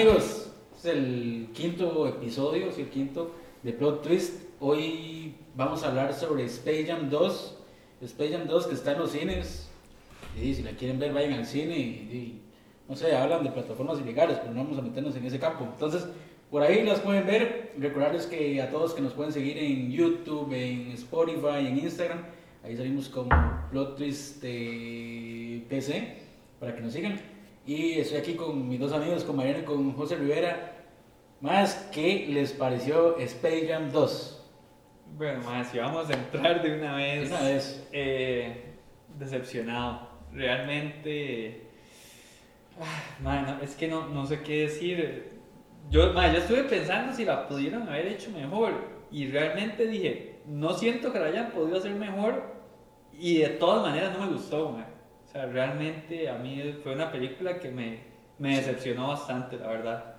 amigos, es el quinto episodio, es el quinto de Plot Twist. Hoy vamos a hablar sobre Space Jam 2. Space Jam 2 que está en los cines. Y si la quieren ver, vayan al cine. Y, y, no sé, hablan de plataformas ilegales, pero no vamos a meternos en ese campo. Entonces, por ahí las pueden ver. Recordarles que a todos que nos pueden seguir en YouTube, en Spotify, en Instagram. Ahí salimos como Plot Twist de PC para que nos sigan. Y estoy aquí con mis dos amigos, con Mariano y con José Rivera. Más, ¿qué les pareció Space Jam 2? Bueno, más, si vamos a entrar de una vez. De una vez. eh, decepcionado. Realmente. ah, es que no, no sé qué decir. Yo, mae, yo estuve pensando si la pudieron haber hecho mejor. Y realmente dije, no siento que la hayan podido hacer mejor. Y de todas maneras no me gustó, mae. O sea, realmente a mí fue una película que me, me decepcionó bastante, la verdad.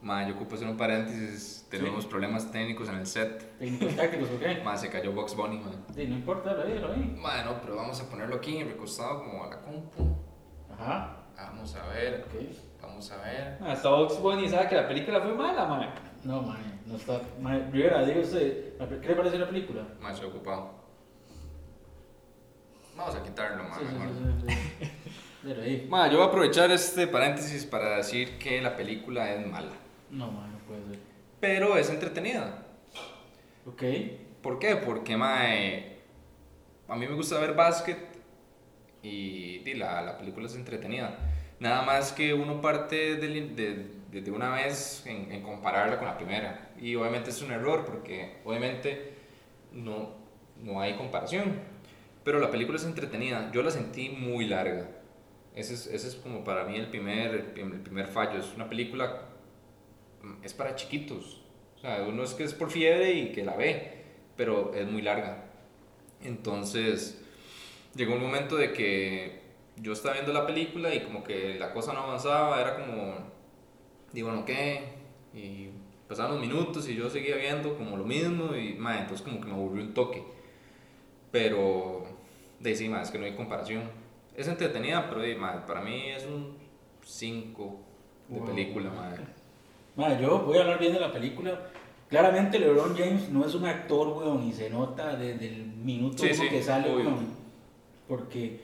Ma, yo ocupo hacer un paréntesis. Tenemos problemas técnicos en el set. Técnicos tácticos, ¿por qué? Ma, se cayó Box Bunny, ma. Sí, no importa, lo vi, lo vi. Ma, no, pero vamos a ponerlo aquí, recostado como a la compu. Ajá, Vamos a ver, ok. vamos a ver. Hasta Box Bunny sabe que la película fue mala, mae. No, man, no está. Man, Rivera, diga usted, ¿qué le parece la película? Ma, estoy ocupado. Vamos a quitarlo, ma, ahí. Ma, yo voy a aprovechar este paréntesis para decir que la película es mala. No, man, no puede ser. Pero es entretenida. Ok. ¿Por qué? Porque, mae, a mí me gusta ver básquet y, di, la, la película es entretenida. Nada más que uno parte de, de, de- de una vez en, en compararla con la primera. Y obviamente es un error porque obviamente no, no hay comparación. Pero la película es entretenida. Yo la sentí muy larga. Ese es, ese es como para mí el primer, el primer fallo. Es una película, mm, es para chiquitos. O sea, uno es que es por fiebre y que la ve, pero es muy larga. Entonces, llegó un momento de que yo estaba viendo la película y como que la cosa no avanzaba, era como, digo, bueno, ¿qué? Y pasaban los minutos y yo seguía viendo como lo mismo y, ma, entonces como que me aburrió un toque. Pero, de sí, ma, es que no hay comparación. Es entretenida, pero de, para mí es un 5 de Wow. película, ma. Man, yo voy a hablar bien de la película. Claramente LeBron James no es un actor, weón, y se nota desde el minuto Sí, sí, que sale, obvio. weón. Porque,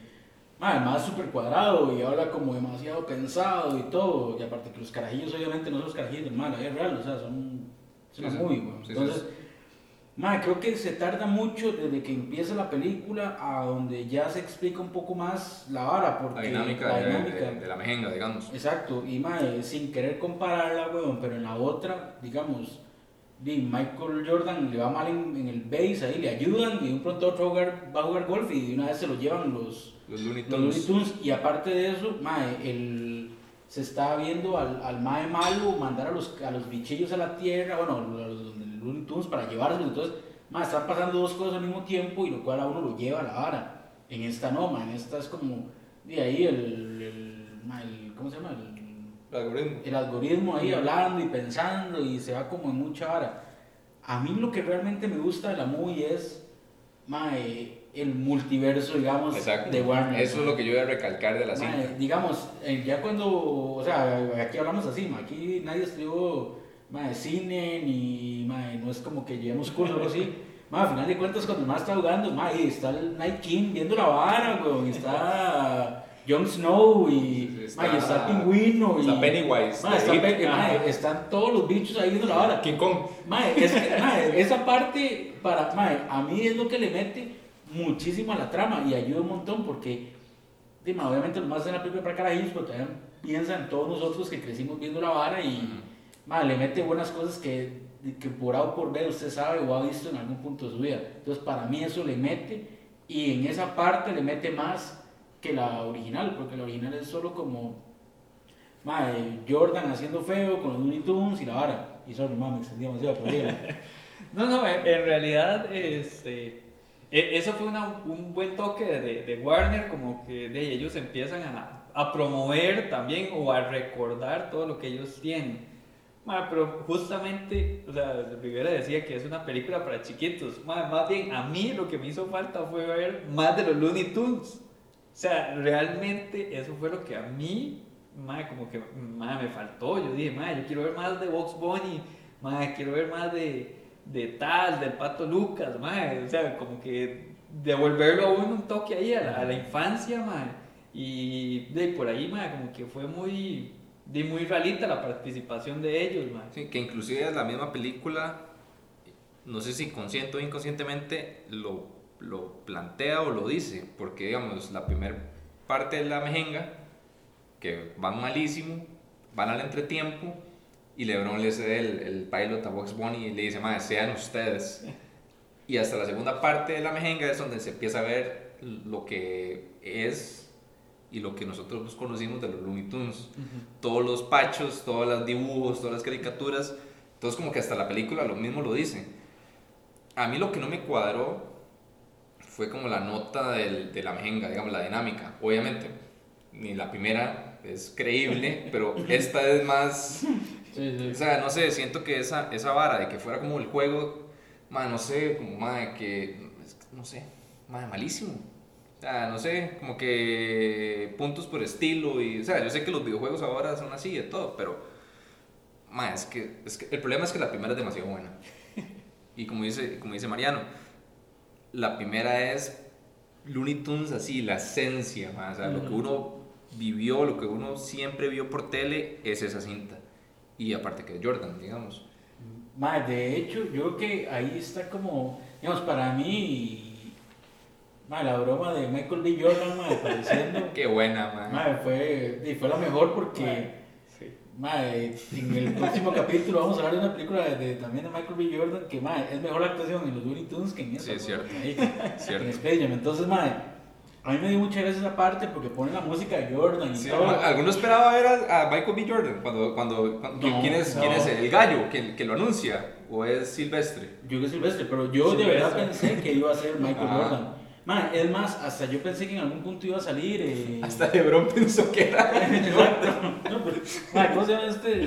man, además es súper cuadrado y habla como demasiado pensado y todo. Y aparte que los carajillos, obviamente, no son los carajillos del mal, es real, o sea, son, una Sí, sí. movie, weón. Sí, sí, Entonces, man, creo que se tarda mucho desde que empieza la película a donde ya se explica un poco más la vara. Porque La dinámica, la de, dinámica- de- de la mejenga, digamos. Exacto, y mae, sin querer compararla, weón, pero en la otra, digamos, di, Michael Jordan le va mal en, en el base, ahí le ayudan y de un pronto otro va a jugar, va a jugar golf y de una vez se lo llevan los, Los Looney los Looney Tunes. Y aparte de eso, mae, el, se está viendo al, al mae malo mandar a los, a los bichillos a la tierra, bueno, a los, Looney Tunes para llevárselos. Entonces, mae, están pasando dos cosas al mismo tiempo y lo cual a uno lo lleva a la vara. En esta no, mae, en esta es como, de ahí el, el, el- ¿cómo se llama? El, El algoritmo. el algoritmo ahí hablando y pensando y se va como en mucha vara. A mí lo que realmente me gusta de la movie es mae, el multiverso, digamos, Exacto. de Warner. Eso es lo que yo voy a recalcar de la cinta. Digamos, eh, ya cuando, o sea, aquí hablamos así, mae, aquí nadie estudió mae, cine ni mae, no es como que llevemos curso o algo así. Mae, al final de cuentas, cuando más está jugando, mae, está el Night King viendo la vara, weón, y está Jon Snow y Está- mae, está el pingüino y está Pennywise, Mae, está Pe- están todos los bichos ahí viendo la vara. King Kong. Es que, esa parte para a mí es lo que le mete muchísimo a la trama y ayuda un montón porque dime, obviamente los más en la película para carajillos, pero también piensa en todos nosotros que crecimos viendo la vara y mae, le mete buenas cosas que, que por A o por B usted sabe o ha visto en algún punto de su vida. Entonces para mí eso le mete y en esa parte le mete más que la original, porque la original es solo como mae, Jordan haciendo feo con los Looney Tunes y la vara. Y sorry, mae, me extendí demasiado, pero. No, no, en, realidad, este, eso fue una- un buen toque de, de Warner, como que de ellos empiezan a, a promover también o a recordar todo lo que ellos tienen. Ma, pero justamente, o sea, Rivera decía que es una película para chiquitos. Ma, más bien, a mí lo que me hizo falta fue ver más de los Looney Tunes. O sea, realmente eso fue lo que a mí mae, como que, me faltó. Yo dije, yo quiero ver más de Box Bunny, quiero ver más de, de tal, del Pato Lucas, mae. O sea, como que devolverlo a uno un toque ahí a la, a la infancia, mae. Y de por ahí, mae, como que fue muy, de muy realita la participación de ellos, mae. Sí, que inclusive la misma película, no sé si consciente o inconscientemente, lo, lo plantea o lo dice, porque digamos, la primera parte de la mejenga, que van malísimo, van al entretiempo, y Lebron le cede el, el pilot a Box Bunny y le dice, madre, sean ustedes. Y hasta la segunda parte de la mejenga es donde se empieza a ver lo que es y lo que nosotros conocimos de los Looney Tunes. Todos los pachos, todos los dibujos, todas las caricaturas. Entonces como que hasta la película lo mismo lo dice. A mí lo que no me cuadró fue como la nota del, de la mejenga, digamos, la dinámica. Obviamente, ni la primera es creíble, pero esta es más... Sí, sí. O sea, no sé, siento que esa, esa vara de que fuera como el juego, man, no sé, como, man, que, no sé, man, malísimo. O sea, no sé, como que puntos por estilo y, o sea, yo sé que los videojuegos ahora son así de todo, pero, man, es que, es que el problema es que la primera es demasiado buena. Y como dice, como dice Mariano, la primera es Looney Tunes así, la esencia, man, o sea, lo que uno vivió, lo que uno siempre vio por tele es esa cinta. Y aparte que Jordan, digamos. Mae, de hecho, yo creo que ahí está como, digamos, para mí, mae, la broma de Michael B. Jordan, mae, apareciendo, Qué buena, man. mae, fue, y fue la mejor porque, Sí. mae, en el próximo capítulo vamos a hablar de una película de, de- también de Michael B. Jordan, que, mae, es mejor la actuación en los Looney Tunes que en esa. Sí, es cierto. ahí, Cierto. En Space Jam. Entonces, mae, a mí me dio mucha gracia esa parte porque ponen la música de Jordan y Sí, todo. ¿Alguno esperaba ver a, a Michael B. Jordan? Cuando, cuando, cuando- No, ¿quién, es, no. ¿Quién es el gallo que, que lo anuncia? ¿O es Silvestre? Yo que Silvestre, pero yo de verdad Silvestre. pensé que iba a ser Michael Ajá. Jordan. Man, es más, hasta yo pensé que en algún punto iba a salir. Eh... Hasta Lebron pensó que era. Exacto. No, pero, man, ¿cómo se llama este?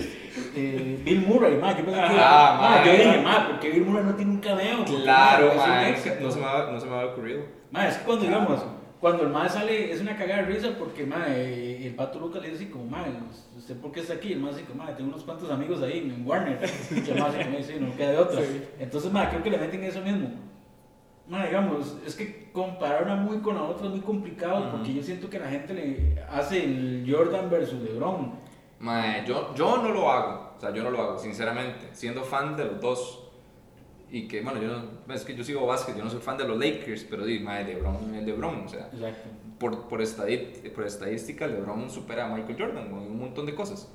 Eh, Bill Murray, man. Yo pensé que. Ah, man, man. yo dije, man, porque Bill Murray no tiene un cameo. Claro, man, es. No se me había, no se me había ocurrido. Man, es que cuando, digamos, cuando el man sale, es una cagada de risa porque, man, eh, el pato Lucas le dice así como, man, ¿usted por qué está aquí? El man dice como, man, tengo unos cuantos amigos ahí en Warner. Y el como dice, no queda de otra. Sí. Entonces, man, creo que le meten eso mismo. Man, digamos, es que comparar una muy con la otra es muy complicado Ujú. porque yo siento que la gente le hace el Jordan versus LeBron. Mae, yo, yo no lo hago. O sea, yo no lo hago, sinceramente. Siendo fan de los dos. Y que, bueno, yo no, es que yo sigo básquet, yo no soy fan de los Lakers, pero di, mae, LeBron es LeBron. O sea, Exacto. por, por, estadí- por estadística, LeBron supera a Michael Jordan en un montón de cosas.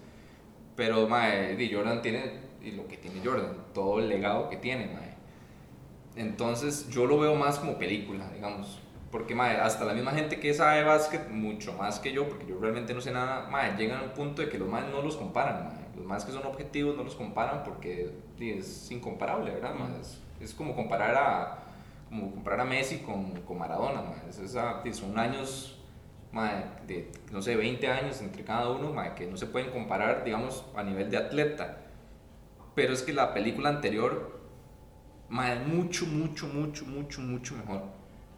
Pero, mae, di, Jordan tiene y lo que tiene Jordan, todo el legado que tiene, mae. Entonces, yo lo veo más como película, digamos. Porque, mae, hasta la misma gente que sabe básquet, mucho más que yo, porque yo realmente no sé nada, mae, llegan a un punto de que los más no los comparan, mae. Los más que son objetivos no los comparan porque es incomparable, ¿verdad? Es, es como comparar a como comparar a Messi con, con Maradona. Es esa- son años de, no sé, 20 años entre cada uno, que no se pueden comparar, digamos, a nivel de atleta. Pero es que la película anterior, mae, mucho, mucho, mucho, mucho, mucho mejor.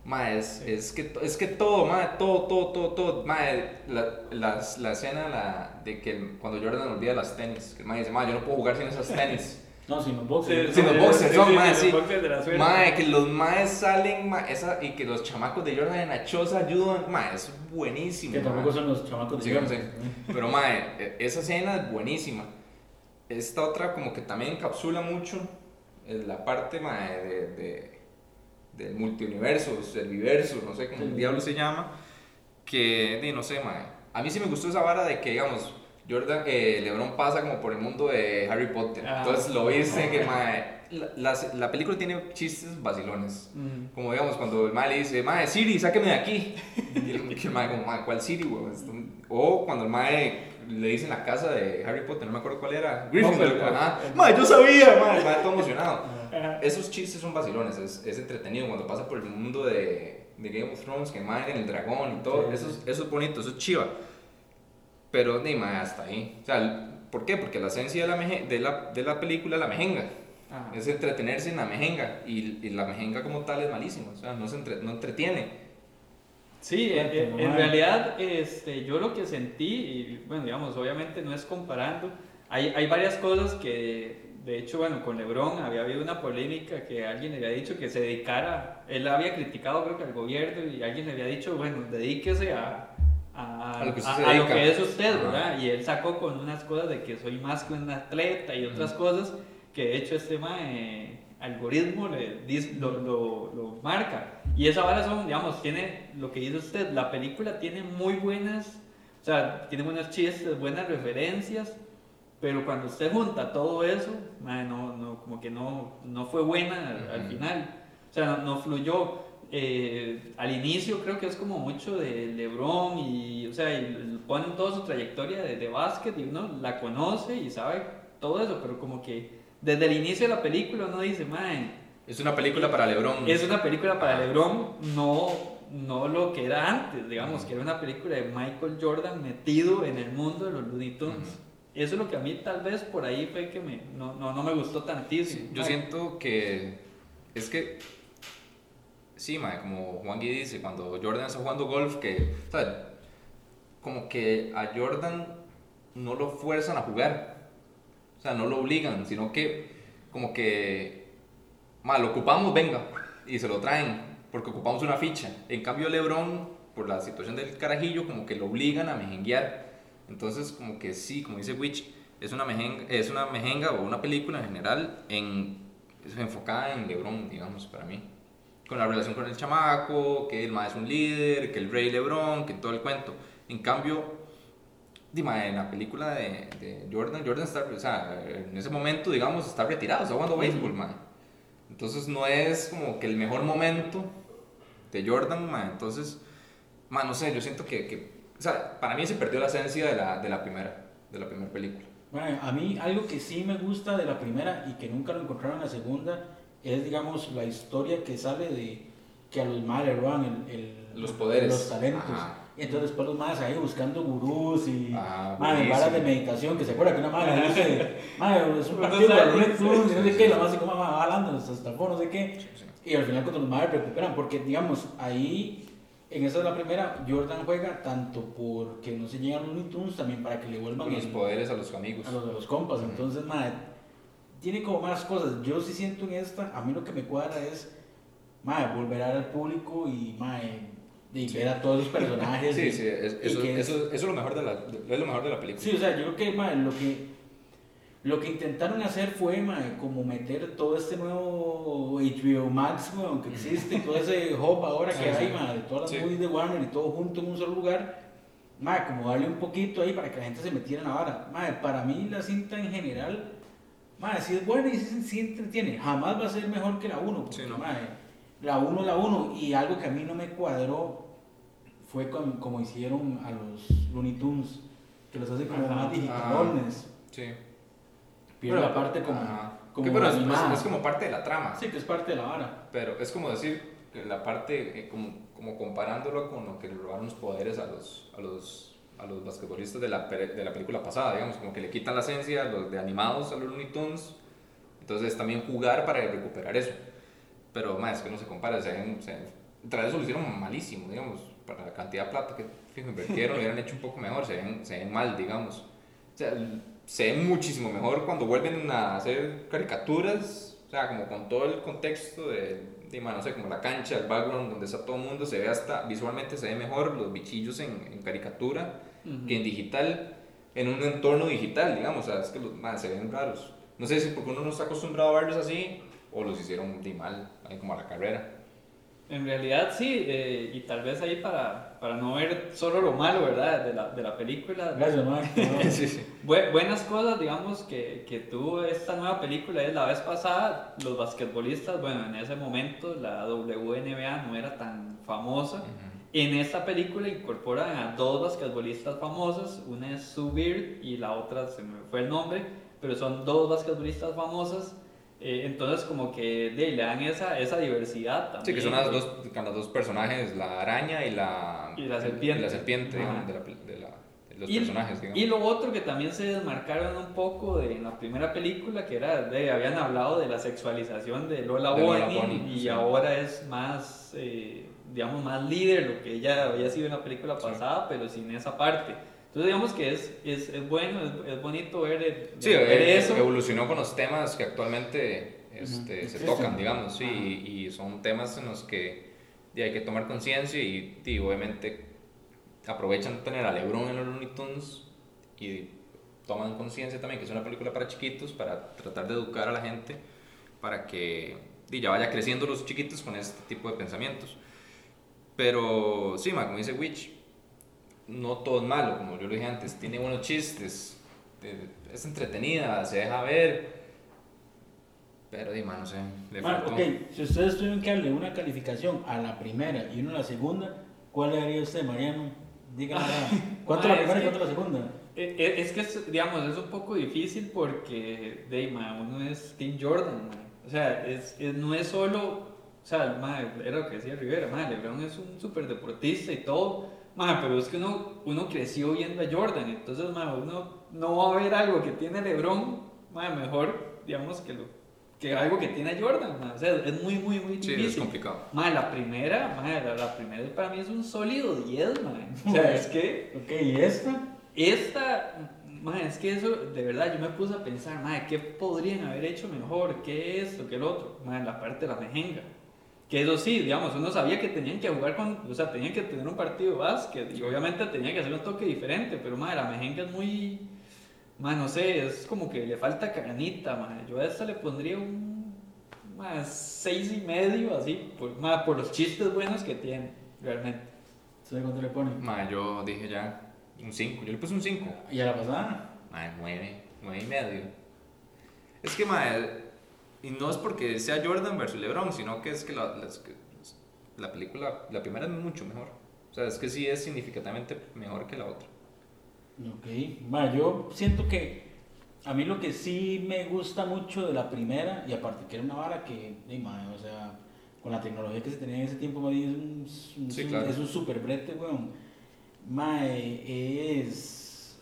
Mae, es, es, que, es que todo, mae, todo, todo, todo, todo, mae, la, las- la escena la, de que el- cuando Jordan olvida las tenis, que el mae dice, mae, yo no puedo jugar sin esas tenis. No, sin los boxers. Sí, los boxers, son, mae, sí. La. Mae, que los maes salen, mae, esa, y que los chamacos de Jordan en la choza ayudan, mae, es buenísimo. Que tampoco mae. son los chamacos de Sí, Jordan. sí. Pero, mae, e- esa escena es buenísima. Esta otra como que también encapsula mucho eh, la parte, mae, de, de- del multiuniverso, el universo, no sé cómo Sí. diablo se llama, que, di, no sé, mae. A mí sí me gustó esa vara de que, digamos, Jordan, eh, LeBron pasa como por el mundo de Harry Potter. Ah. Entonces lo viste que, mae, la, la- la película tiene chistes vacilones. Mm. Como digamos, cuando el mae le dice, mae, Siri, sáqueme de aquí. Y el, el mae como, mae, ¿cuál Siri? Esto- O cuando el mae le dice en la casa de Harry Potter, no me acuerdo cuál era. Gryffindor, ajá. Mae, yo sabía, mae, el mae todo emocionado. Ajá. Esos chistes son vacilones, es, es entretenido cuando pasa por el mundo de, de Game of Thrones, que mae en el dragón y todo. Sí, Eso, es- eso es bonito, eso es chiva. Pero, ni mae, hasta ahí. O sea, ¿por qué? Porque la esencia de la, meje- de la, de la película es la mejenga. Ah. Es entretenerse en la mejenga. Y, y la mejenga como tal es malísima. O sea, no, se entre- no entretiene. Sí, en, Cuéntame, en- realidad este, yo lo que sentí, y bueno, digamos, obviamente no es comparando, hay, hay varias cosas que, de hecho, bueno, con Lebron había habido una polémica que alguien le había dicho que se dedicara, él había criticado creo que al gobierno y alguien le había dicho, bueno, dedíquese a, a, A lo que a- a lo que es usted. ¿verdad? Y él sacó con unas cosas de que soy más que un atleta y otras cosas que de hecho este mae, algoritmo le lo, lo, lo marca. Y esa vara son, digamos, tiene lo que dice usted, la película tiene muy buenas, o sea, tiene buenos chistes, buenas referencias, pero cuando usted junta todo eso, mae, no, no, como que no, no fue buena al, al final. O sea, no, no fluyó. Eh, al inicio creo que es como mucho de LeBron y, o sea, y ponen toda su trayectoria de, de básquet y uno la conoce y sabe todo eso, pero como que desde el inicio de la película uno dice, man, Es una película para LeBron. es una película para. LeBron, no, no lo que era antes, digamos, que era una película de Michael Jordan metido en el mundo de los Looney Tunes. Eso es lo que a mí tal vez por ahí fue que me, no, no, no me gustó tantísimo. Sí, yo siento que es que sí, mae, como Juan Gui dice, cuando Jordan está jugando golf, que, o sea, como que a Jordan no lo fuerzan a jugar, o sea, no lo obligan, sino que como que, mae, lo ocupamos, venga, y se lo traen, porque ocupamos una ficha. En cambio, LeBron, por la situación del carajillo, como que lo obligan a mejenguear. Entonces, como que sí, como dice Witch, es una mejenga, es una mejenga o una película en general en, es enfocada en LeBron, digamos, para mí. Con la relación con el chamaco, que el ma es un líder, que el rey LeBron, que todo el cuento. En cambio, en la película de, de Jordan, Jordan está, o sea, en ese momento, digamos, está retirado, está jugando béisbol, man. Entonces no es como que el mejor momento de Jordan. Entonces, man, no sé, yo siento que, que o sea, para mí se perdió la esencia de la, de la primera, de la primera película. Bueno, a mí algo que sí me gusta de la primera y que nunca lo encontraron en la segunda es, digamos, la historia que sale de que a los males le roban el, el- Los poderes. los talentos. Ajá. Y entonces después los más ahí buscando gurús y Ah, madre, varas de meditación, que se acuerda que una madre dice, madre, es un partido de Tunes, y no sé qué, la más así como va hablando, hasta no sé qué. Y al final cuando los madres recuperan, porque digamos, ahí, en esa es la primera, Jordan juega tanto porque no se llegan los Looney Tunes, también para que le vuelvan los el- poderes a los amigos. a los de los compas. Entonces, madre, tiene como más cosas. Yo sí siento en esta, a mí lo que me cuadra es, madre, volver al público y, madre, y Sí. ver a todos los personajes. Sí, y- sí, es- y eso, que es- eso, eso es lo mejor de la, es lo mejor de la película. Sí, o sea, yo creo que, lo que, lo que intentaron hacer fue, como meter todo este nuevo HBO Max, weón, que existe, todo ese hub ahora que hay, madre, todas las movies de Warner y todo junto en un solo lugar. Como darle un poquito ahí para que la gente se metiera en la vara. Para mí la cinta en general, si es buena y sí, sí entretiene, jamás va a ser mejor que la 1. Sí, no. La 1 la 1. Y algo que a mí no me cuadró fue con- como hicieron a los Looney Tunes, que los hacen como Ajá. más digitalones. Sí. Pierde la parte como, ajá. como Que, es, como parte de la trama. Sí, que es parte de la vara. Pero es como decir que la parte, eh, como, como comparándolo con lo que le robaron los poderes a los, a los, a los basquetbolistas de la, de la película pasada, digamos, como que le quitan la esencia a los de animados a los Looney Tunes. Entonces también jugar para recuperar eso. Pero más es que no se compara, se ven, se ven- tras eso lo hicieron malísimo, digamos, para la cantidad de plata que fijo, invirtieron, lo hubieran hecho un poco mejor, se ven, se ven mal, digamos. O sea, se ven muchísimo mejor cuando vuelven a hacer caricaturas, o sea, como con todo el contexto de, de no sé, como la cancha, el background donde está todo el mundo, se ve hasta, visualmente se ve mejor los bichillos en, en caricatura que en digital, en un entorno digital, digamos, o sea, es que los ma, se ven raros. No sé si porque uno no está acostumbrado a verlos así, o los hicieron de mal, ahí como a la carrera. En realidad sí, eh, y tal vez ahí para, para no ver solo lo malo, ¿verdad? De la, de la película. Gracias, madre. sí, sí. Bu- buenas cosas, digamos, que, que tuvo esta nueva película es la vez pasada, los basquetbolistas, bueno, en ese momento la WNBA no era tan famosa. En esta película incorporan a dos basquetbolistas famosas, una es Sue Bird y la otra se me fue el nombre, pero son dos basquetbolistas famosas. Eh, entonces como que de, le dan esa, esa diversidad también. Sí, que son las dos, los dos personajes, la araña y la, Y la serpiente. y la serpiente, digamos, de, la de la- de los y, personajes. Digamos. y lo otro que también se desmarcaron un poco de en la primera película, que era, de, habían hablado de la sexualización de Lola De Lola Bunny, y sí. ahora es más, eh, digamos, más líder, lo que ella había sido en la película pasada, pero sin esa parte. Entonces, digamos que es, es, es bueno, es, es bonito ver, el- Sí, ver eh, eso. evolucionó con los temas que actualmente este, Ujú. se Sí, tocan, sí. digamos, sí, y, y son temas en los que hay que tomar conciencia y, di, obviamente aprovechan tener a Lebron en los Looney Tunes y toman conciencia también que es una película para chiquitos, para tratar de educar a la gente, para que di, ya vaya creciendo los chiquitos con este tipo de pensamientos. Pero sí, ma, como dice Witch, no todo es malo, como yo lo dije antes, tiene buenos chistes, eh, es entretenida, se deja ver, pero di, ma, no sé, le Ma, faltó. ok, si ustedes tuvieran que darle una calificación a la primera y una a la segunda, ¿cuál le daría usted, Mariano? Díganme. ¿Cuánto la primera y cuánto la segunda? Eh, eh, Es que, es, digamos, es un poco difícil porque, de, ma, uno es Team Jordan, ma. O sea, es, es- no es solo, o sea, ma, era lo que decía Rivera, ma, LeBron es un súper deportista y todo, ma, pero es que uno, uno creció viendo a Jordan, entonces, ma, uno no va a ver algo que tiene LeBron, ma, mejor, digamos, que, lo, que algo que tiene a Jordan, ma. O sea, es muy, muy, muy Sí, difícil. es complicado. Ma, la primera, ma, la, la primera para mí es un sólido 10, ma. O sea, es que... Ok, ¿y esta? Esta, ma, es que eso, de verdad, yo me puse a pensar, ma, ¿qué podrían haber hecho mejor? ¿Qué esto? ¿Qué el otro? Ma, la parte de la mejenga. Que eso sí, digamos, uno sabía que tenían que jugar con, o sea, tenían que tener un partido de básquet y obviamente tenían que hacer un toque diferente, pero ma, la mejenga es muy, ma, no sé, es como que le falta carnita, ma. Yo a esta le pondría un, ma, seis y medio, así, por, ma, por los chistes buenos que tiene, realmente. ¿Sabe cuánto le pone? Ma, yo dije ya un 5, yo le puse un 5. ¿Y a la pasada? Ma, 9, 9 y medio. Es que, ma, y no es porque sea Jordan versus LeBron, sino que es que la, que la película, la primera es mucho mejor. O sea, es que sí es significativamente mejor que la otra. Ok, ma, yo siento que a mí lo que sí me gusta mucho de la primera, y aparte que era una vara que, ey, ma, o sea, con la tecnología que se tenía en ese tiempo, es un, un- Sí, claro. es un super brete, weón. Mae, es.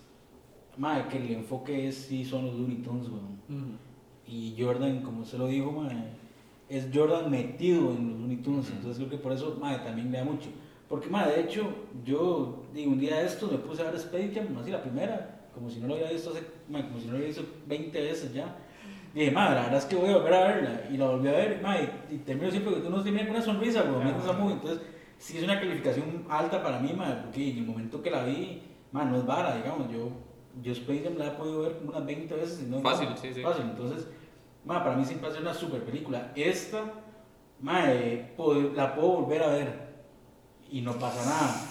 Mae, que el enfoque es, sí, son los Looney Tunes, weón. Y Jordan, como usted lo dijo, mae, es Jordan metido en los Looney Tunes. Entonces creo que por eso, mae, también le da mucho. Porque, mae, de hecho, yo, digo, un día de estos me puse a ver Space Jam, así la primera, como si no lo había visto hace, mae, como si no lo había visto 20 veces ya. Dije, mae, la verdad es que voy a volver a verla. Y la volví a ver, mae, y termino siempre que uno termina con una sonrisa, weón, viendo esa movie. Entonces, sí es una calificación alta para mí, mae, porque en el momento que la vi, mae, no es vara, digamos, yo, yo Space Jam la he podido ver como unas 20 veces. Y no Fácil, sí, sí. Fácil, entonces, mae, para mí siempre ha sido una super película. Esta, mae, pod- la puedo volver a ver y no pasa nada.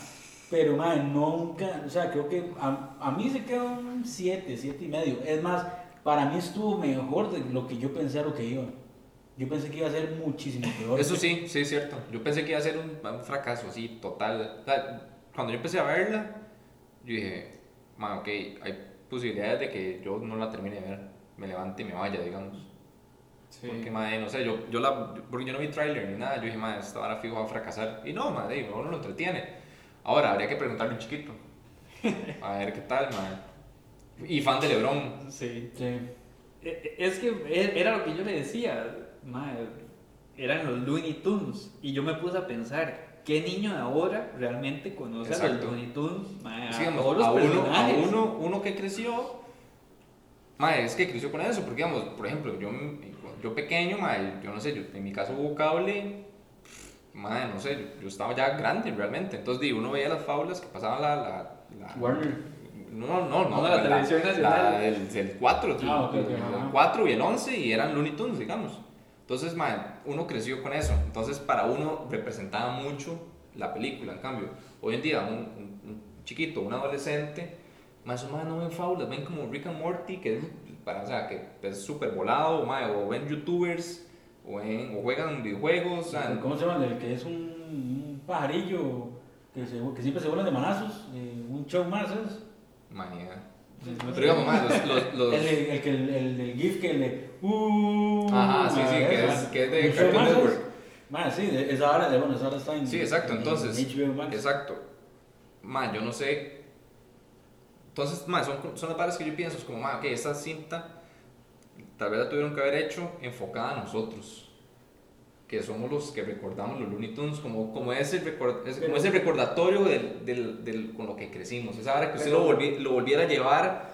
Pero, mae, nunca, o sea, creo que a, a mí se quedó un 7, 7 y medio. Es más, para mí estuvo mejor de lo que yo pensé a lo que iba. Yo pensé que iba a ser muchísimo peor. Eso sí, sí es cierto. Yo pensé que iba a ser un, fracaso así, total. Cuando yo empecé a verla, yo dije, ma, ok, hay posibilidades de que yo no la termine de ver, me levante y me vaya, digamos. Sí. Porque, madre, no sé, yo, yo la, porque yo no vi tráiler ni nada, yo dije, madre, esta vara fijo va a fracasar. Y no, madre, uno lo entretiene. Ahora, habría que preguntarle a un chiquito. A ver qué tal, madre. Y fan de Lebron. Sí. Sí. E- e- Es que e- era lo que yo le decía, mae, eran los Looney Tunes. Y yo me puse a pensar, ¿qué niño de ahora realmente conoce a los Exacto. Looney Tunes? Mae, Sí, a digamos, todos los a, uno, a uno, uno que creció, madre, es que creció con eso, porque digamos, por ejemplo, yo, yo pequeño, madre, yo no sé, yo, en mi caso hubo cable, madre, no sé, yo, yo estaba ya grande realmente, entonces di, uno veía las fábulas que pasaban la... la, la Warner. no, no, no, No, la televisión nacional. la- el, el 4, Ah, ok, ok, el ajá. 4 y el 11 y eran Looney Tunes, digamos. Entonces, madre, uno creció con eso. Entonces, para uno representaba mucho la película. En cambio, hoy en día, un, un- un chiquito, un adolescente, más o menos no ven fábulas, ven como Rick and Morty, que es, o sea, que es súper volado, madre, o ven youtubers, o, ven- o juegan videojuegos. o sea, ¿Cómo se llama? El que es un, un pajarillo que, se, que siempre se vuelan de manazos. eh, un show más, ¿sabes? manía. Pero digamos, madre, los, los, los- El, el, el, que- el, el GIF que le. Uh, Ajá, sí, sí, que es, que es de Cartoon más. Network. Mae, sí, esa hora, bueno, esa hora está en. Sí, exacto, en- entonces, en HBO Max. Exacto. Ma, yo no sé. Entonces, ma, son, son las varas que yo pienso, es como, ma, ok, esta cinta tal vez la tuvieron que haber hecho enfocada a nosotros. Que somos los que recordamos los Looney Tunes como, como, ese, record, es, como ese recordatorio del, del, del- con lo que crecimos. Esa hora que usted Pero- lo, volvi- lo volviera a llevar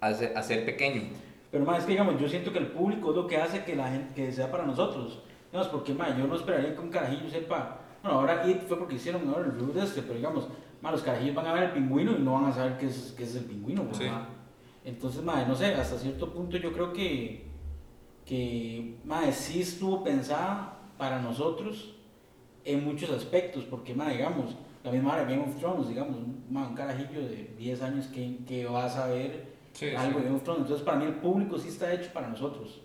a ser, a ser pequeño. Pero más es que digamos, yo siento que el público es lo que hace que la gente que sea para nosotros. Digamos, porque más yo no esperaría que un carajillo sepa. Bueno, ahora It fue porque hicieron ahora el review de este, pero digamos, los carajillos van a ver el pingüino y no van a saber qué es, qué es el pingüino. pues, Sí. ma. Entonces, más no sé, hasta cierto punto yo creo que, que sí estuvo pensada para nosotros en muchos aspectos, porque digamos, la misma hora Game of Thrones, digamos, ma, un carajillo de 10 años que, que va a saber Sí, algo sí. de Game of Thrones. Entonces, para mí el público sí está hecho para nosotros.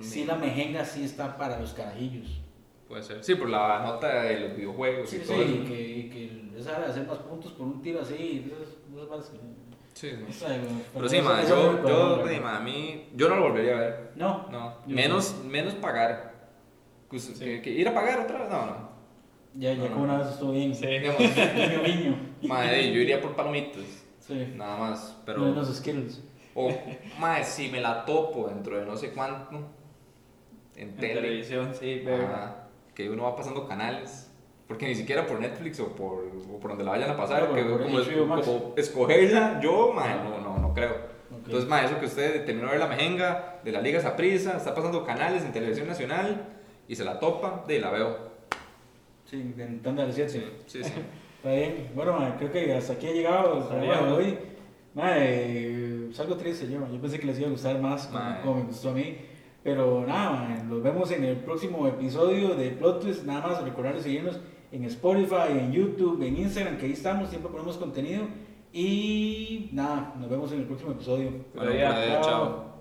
Sí, la mejenga sí está para los carajillos. Puede ser. Sí, por la nota de los videojuegos Sí, y sí, todo eso. que, que esa de hacer más puntos por un tiro así, esas- varas que- Sí, sí. no Pero sí, ma, yo, yo, ma, a mí, yo no lo volvería a ver. No, No, menos, menos pagar. Pues, Sí. que, que ir a pagar otra vez, no, no. ya, ya No, como no. una vez estuvo bien. Sí. Digamos, Niño, niño. madre, yo iría por palomitas, Sí. nada más. Pero los skills. o, madre, si me la topo dentro de no sé cuánto, en, En tele, televisión, sí, pero. ajá, que uno va pasando canales. Porque ni siquiera por Netflix o por, o por donde la vayan a pasar, No, que como, es- como escogerla, yo, no, no, no creo. Ok. Entonces, ma, eso que usted terminó de ver la mejenga de la Liga Saprissa, está pasando canales en televisión nacional y se la topa, de la veo. Sí, intentando al 7. Sí, sí, sí. Está bien. Bueno, ma, creo que hasta aquí ha llegado el programa de hoy. Ma, eh, es algo triste yo. Yo pensé que les iba a gustar más como, como me gustó a mí. Pero nada, nos vemos en el próximo episodio de Plot Twist. Nada más recordarles seguirnos en Spotify, en YouTube, en Instagram, que ahí estamos, siempre ponemos contenido. Y nada, nos vemos en el próximo episodio. Bueno, ya, chao. chao.